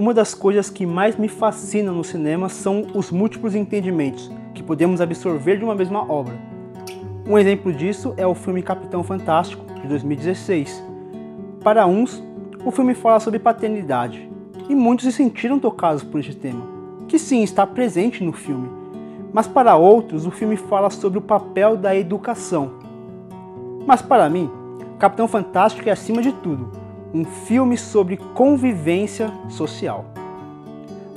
Uma das coisas que mais me fascina no cinema são os múltiplos entendimentos que podemos absorver de uma mesma obra. Um exemplo disso é o filme Capitão Fantástico, de 2016. Para uns, o filme fala sobre paternidade, e muitos se sentiram tocados por este tema, que sim está presente no filme. Mas para outros, o filme fala sobre o papel da educação. Mas para mim, Capitão Fantástico é acima de tudo um filme sobre convivência social.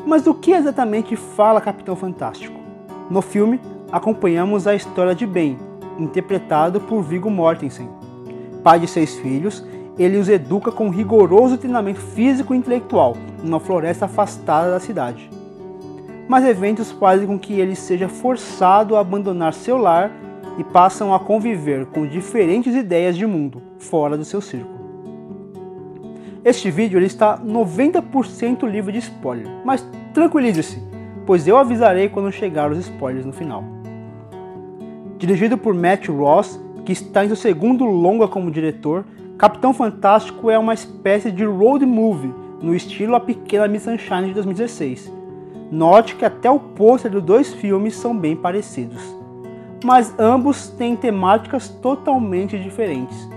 Mas do que exatamente fala Capitão Fantástico? No filme, acompanhamos a história de Ben, interpretado por Viggo Mortensen. Pai de seis filhos, ele os educa com rigoroso treinamento físico e intelectual numa floresta afastada da cidade. Mas eventos fazem com que ele seja forçado a abandonar seu lar e passam a conviver com diferentes ideias de mundo fora do seu círculo. Este vídeo ele está 90% livre de spoiler, mas tranquilize-se, pois eu avisarei quando chegar os spoilers no final. Dirigido por Matt Ross, que está em seu segundo longa como diretor, Capitão Fantástico é uma espécie de road movie no estilo A Pequena Miss Sunshine de 2016. Note que até o pôster dos dois filmes são bem parecidos, mas ambos têm temáticas totalmente diferentes.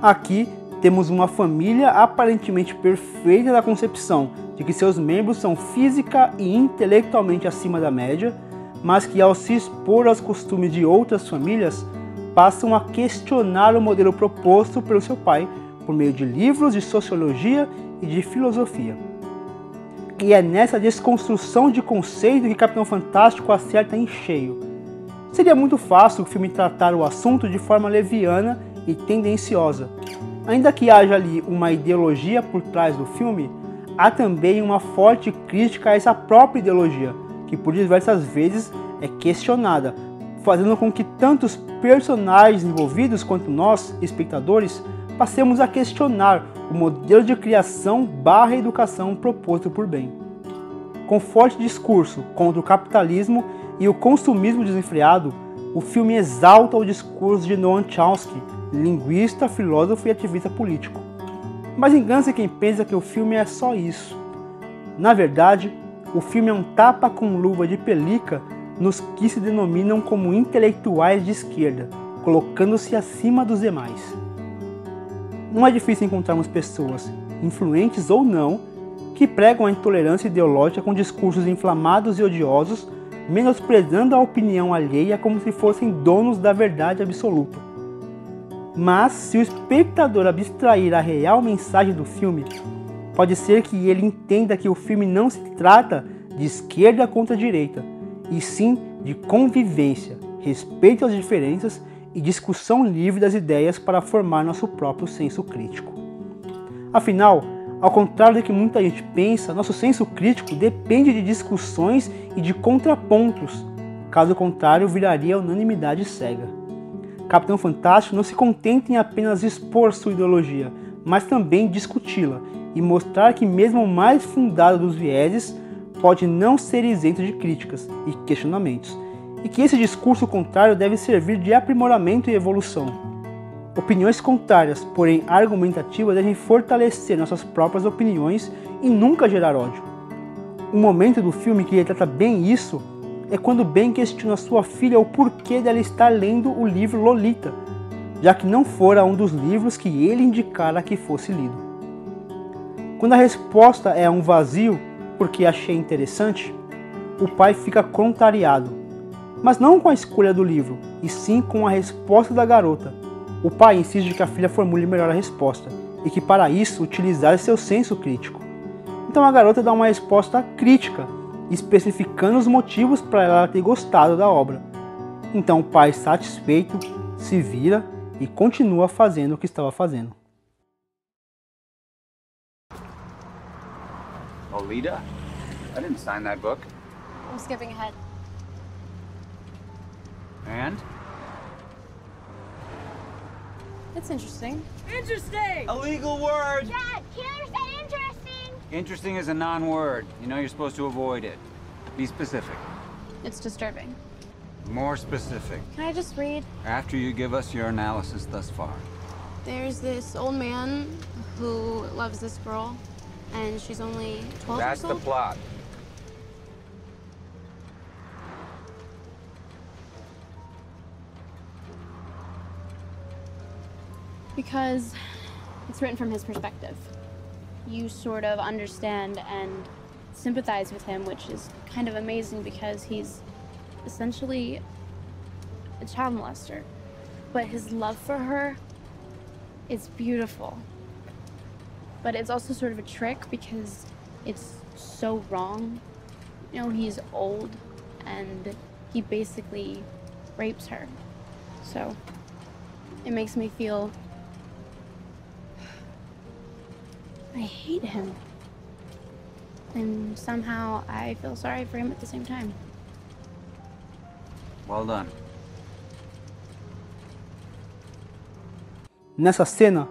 Aqui temos uma família aparentemente perfeita da concepção de que seus membros são física e intelectualmente acima da média, mas que ao se expor aos costumes de outras famílias, passam a questionar o modelo proposto pelo seu pai por meio de livros de sociologia e de filosofia. E é nessa desconstrução de conceito que Capitão Fantástico acerta em cheio. Seria muito fácil o filme tratar o assunto de forma leviana e tendenciosa, Ainda que haja ali uma ideologia por trás do filme, há também uma forte crítica a essa própria ideologia, que por diversas vezes é questionada, fazendo com que tantos personagens envolvidos quanto nós, espectadores, passemos a questionar o modelo de criação barra educação proposto por bem. Com forte discurso contra o capitalismo e o consumismo desenfreado, o filme exalta o discurso de Noam Chomsky, linguista, filósofo e ativista político. Mas engana-se quem pensa que o filme é só isso. Na verdade, o filme é um tapa com luva de pelica nos que se denominam como intelectuais de esquerda, colocando-se acima dos demais. Não é difícil encontrarmos pessoas, influentes ou não, que pregam a intolerância ideológica com discursos inflamados e odiosos, menosprezando a opinião alheia como se fossem donos da verdade absoluta mas se o espectador abstrair a real mensagem do filme, pode ser que ele entenda que o filme não se trata de esquerda contra direita, e sim de convivência, respeito às diferenças e discussão livre das ideias para formar nosso próprio senso crítico. Afinal, ao contrário do que muita gente pensa, nosso senso crítico depende de discussões e de contrapontos. Caso contrário, viraria unanimidade cega. Capitão Fantástico não se contenta em apenas expor sua ideologia, mas também discuti-la e mostrar que mesmo o mais fundado dos vieses pode não ser isento de críticas e questionamentos, e que esse discurso contrário deve servir de aprimoramento e evolução. Opiniões contrárias, porém argumentativas, devem fortalecer nossas próprias opiniões e nunca gerar ódio. Um momento do filme que retrata bem isso é quando Ben questiona sua filha o porquê dela estar lendo o livro Lolita, já que não fora um dos livros que ele indicara que fosse lido. Quando a resposta é um vazio, porque achei interessante, o pai fica contrariado, mas não com a escolha do livro, e sim com a resposta da garota. O pai insiste que a filha formule melhor a resposta e que para isso utilizar seu senso crítico. Então a garota dá uma resposta crítica especificando os motivos para ela ter gostado da obra. Então o pai, satisfeito, se vira e continua fazendo o que estava fazendo. Olita? I didn't sign that book. I'm skipping ahead. And? It's interesting. Interesting! A legal word! Dad, Keeler said interesting. Interesting is a non-word. You know you're supposed to avoid it. Be specific. It's disturbing. More specific. Can I just read? After you give us your analysis thus far. There's this old man who loves this girl. And she's only 12 That's the plot. Because it's written from his perspective. You sort of understand and sympathize with him, which is kind of amazing because he's essentially a child molester. But his love for her is beautiful. But it's also sort of a trick because it's so wrong. You know, he's old and he basically rapes her. So it makes me feel I hate him. And somehow I feel sorry for him at the same time. Well done. Nessa cena,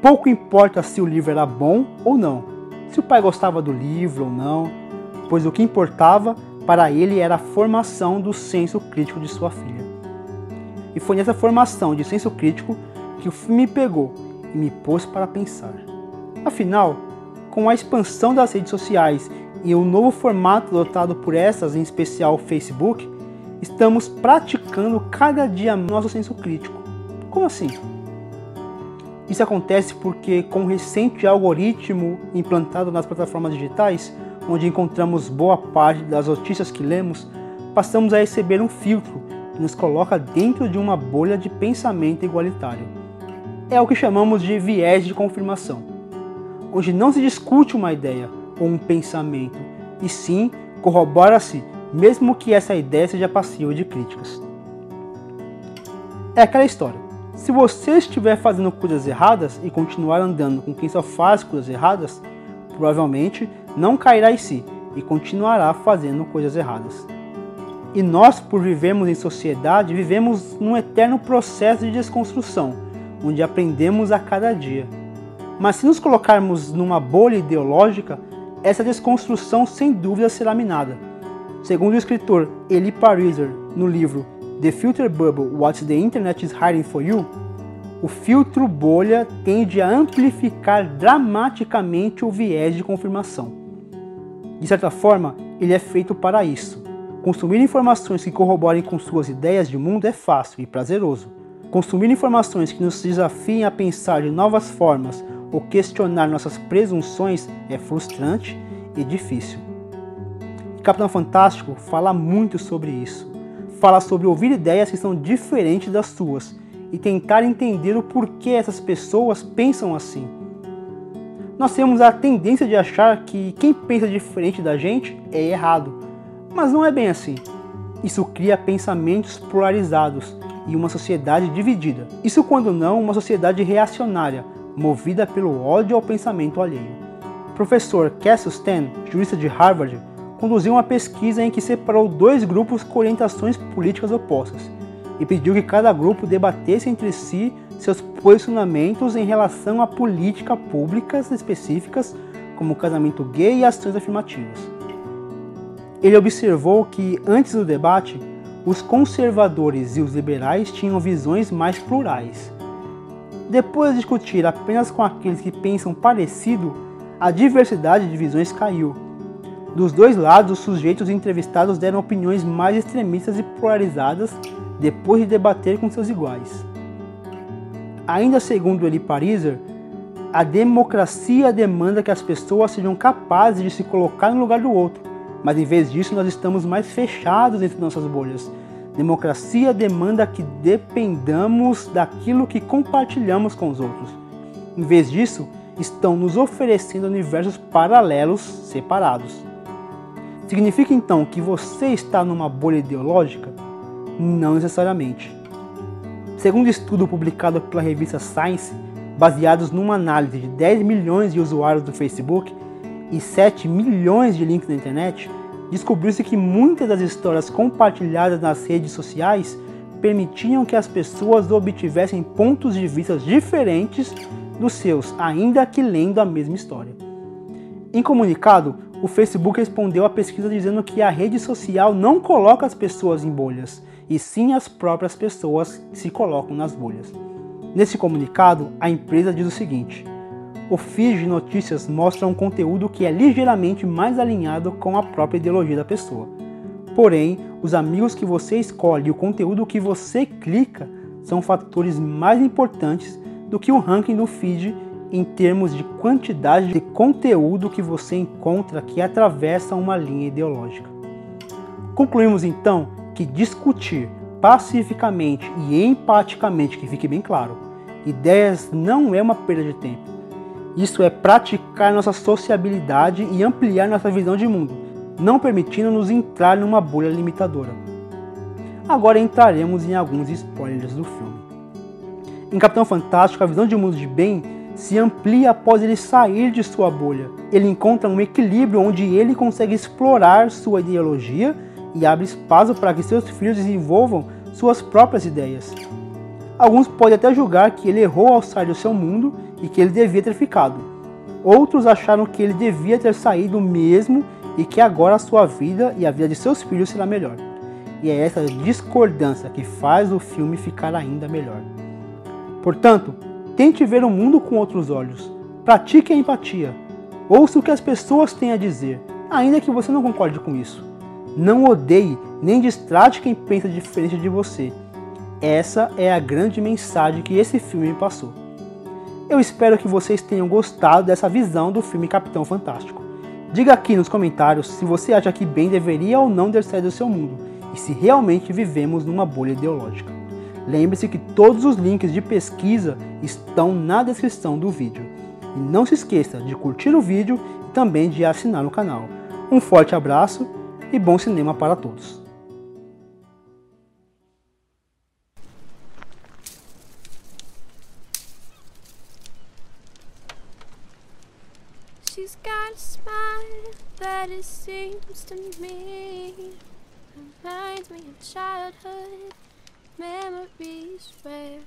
pouco importa se o livro era bom ou não, se o pai gostava do livro ou não, pois o que importava para ele era a formação do senso crítico de sua filha. E foi nessa formação de senso crítico que o filme me pegou e me pôs para pensar. Afinal, com a expansão das redes sociais e o novo formato adotado por essas, em especial o Facebook, estamos praticando cada dia nosso senso crítico. Como assim? Isso acontece porque, com o recente algoritmo implantado nas plataformas digitais, onde encontramos boa parte das notícias que lemos, passamos a receber um filtro que nos coloca dentro de uma bolha de pensamento igualitário. É o que chamamos de viés de confirmação, onde não se discute uma ideia ou um pensamento, e sim corrobora-se, mesmo que essa ideia seja passiva de críticas. É aquela história. Se você estiver fazendo coisas erradas e continuar andando com quem só faz coisas erradas, provavelmente não cairá em si e continuará fazendo coisas erradas. E nós, por vivermos em sociedade, vivemos num eterno processo de desconstrução, onde aprendemos a cada dia. Mas se nos colocarmos numa bolha ideológica, essa desconstrução sem dúvida será minada. Segundo o escritor Eli Pariser, no livro The Filter Bubble What the Internet is Hiding for You, o filtro bolha tende a amplificar dramaticamente o viés de confirmação. De certa forma, ele é feito para isso. Consumir informações que corroborem com suas ideias de mundo é fácil e prazeroso. Consumir informações que nos desafiem a pensar de novas formas ou questionar nossas presunções é frustrante e difícil. Capitão Fantástico fala muito sobre isso. Fala sobre ouvir ideias que são diferentes das suas e tentar entender o porquê essas pessoas pensam assim. Nós temos a tendência de achar que quem pensa diferente da gente é errado, mas não é bem assim. Isso cria pensamentos polarizados e uma sociedade dividida. Isso, quando não, uma sociedade reacionária, movida pelo ódio ao pensamento alheio. O professor Cassius Stan, jurista de Harvard, conduziu uma pesquisa em que separou dois grupos com orientações políticas opostas e pediu que cada grupo debatesse entre si seus posicionamentos em relação a políticas públicas específicas, como casamento gay e ações afirmativas. Ele observou que, antes do debate, os conservadores e os liberais tinham visões mais plurais. Depois de discutir apenas com aqueles que pensam parecido, a diversidade de visões caiu. Dos dois lados, os sujeitos entrevistados deram opiniões mais extremistas e polarizadas depois de debater com seus iguais. Ainda segundo Eli Pariser, a democracia demanda que as pessoas sejam capazes de se colocar no lugar do outro, mas em vez disso nós estamos mais fechados entre nossas bolhas. Democracia demanda que dependamos daquilo que compartilhamos com os outros. Em vez disso, estão nos oferecendo universos paralelos separados. Significa então que você está numa bolha ideológica? Não necessariamente. Segundo estudo publicado pela revista Science, baseados numa análise de 10 milhões de usuários do Facebook e 7 milhões de links na internet, descobriu-se que muitas das histórias compartilhadas nas redes sociais permitiam que as pessoas obtivessem pontos de vista diferentes dos seus, ainda que lendo a mesma história. Em comunicado, o Facebook respondeu à pesquisa dizendo que a rede social não coloca as pessoas em bolhas, e sim as próprias pessoas se colocam nas bolhas. Nesse comunicado, a empresa diz o seguinte: o feed de notícias mostra um conteúdo que é ligeiramente mais alinhado com a própria ideologia da pessoa. Porém, os amigos que você escolhe e o conteúdo que você clica são fatores mais importantes do que o ranking do feed em termos de quantidade de conteúdo que você encontra que atravessa uma linha ideológica. Concluímos então que discutir pacificamente e empaticamente, que fique bem claro, ideias não é uma perda de tempo. Isso é praticar nossa sociabilidade e ampliar nossa visão de mundo, não permitindo-nos entrar numa bolha limitadora. Agora entraremos em alguns spoilers do filme. Em Capitão Fantástico, a visão de mundo de Ben se amplia após ele sair de sua bolha. Ele encontra um equilíbrio onde ele consegue explorar sua ideologia e abre espaço para que seus filhos desenvolvam suas próprias ideias. Alguns podem até julgar que ele errou ao sair do seu mundo e que ele devia ter ficado. Outros acharam que ele devia ter saído mesmo e que agora a sua vida e a vida de seus filhos será melhor. E é essa discordância que faz o filme ficar ainda melhor. Portanto, tente ver o mundo com outros olhos. Pratique a empatia. Ouça o que as pessoas têm a dizer, ainda que você não concorde com isso. Não odeie nem distrate quem pensa diferente de você. Essa é a grande mensagem que esse filme me passou. Eu espero que vocês tenham gostado dessa visão do filme Capitão Fantástico. Diga aqui nos comentários se você acha que Ben deveria ou não ter do seu mundo e se realmente vivemos numa bolha ideológica. Lembre-se que todos os links de pesquisa estão na descrição do vídeo. E não se esqueça de curtir o vídeo e também de assinar o canal. Um forte abraço e bom cinema para todos! She's got a smile that it seems to me reminds me of childhood memories where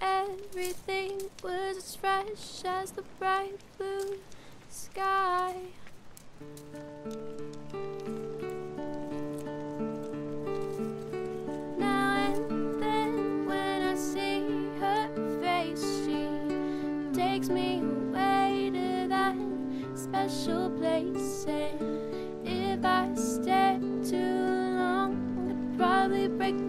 everything was as fresh as the bright blue sky. Now and And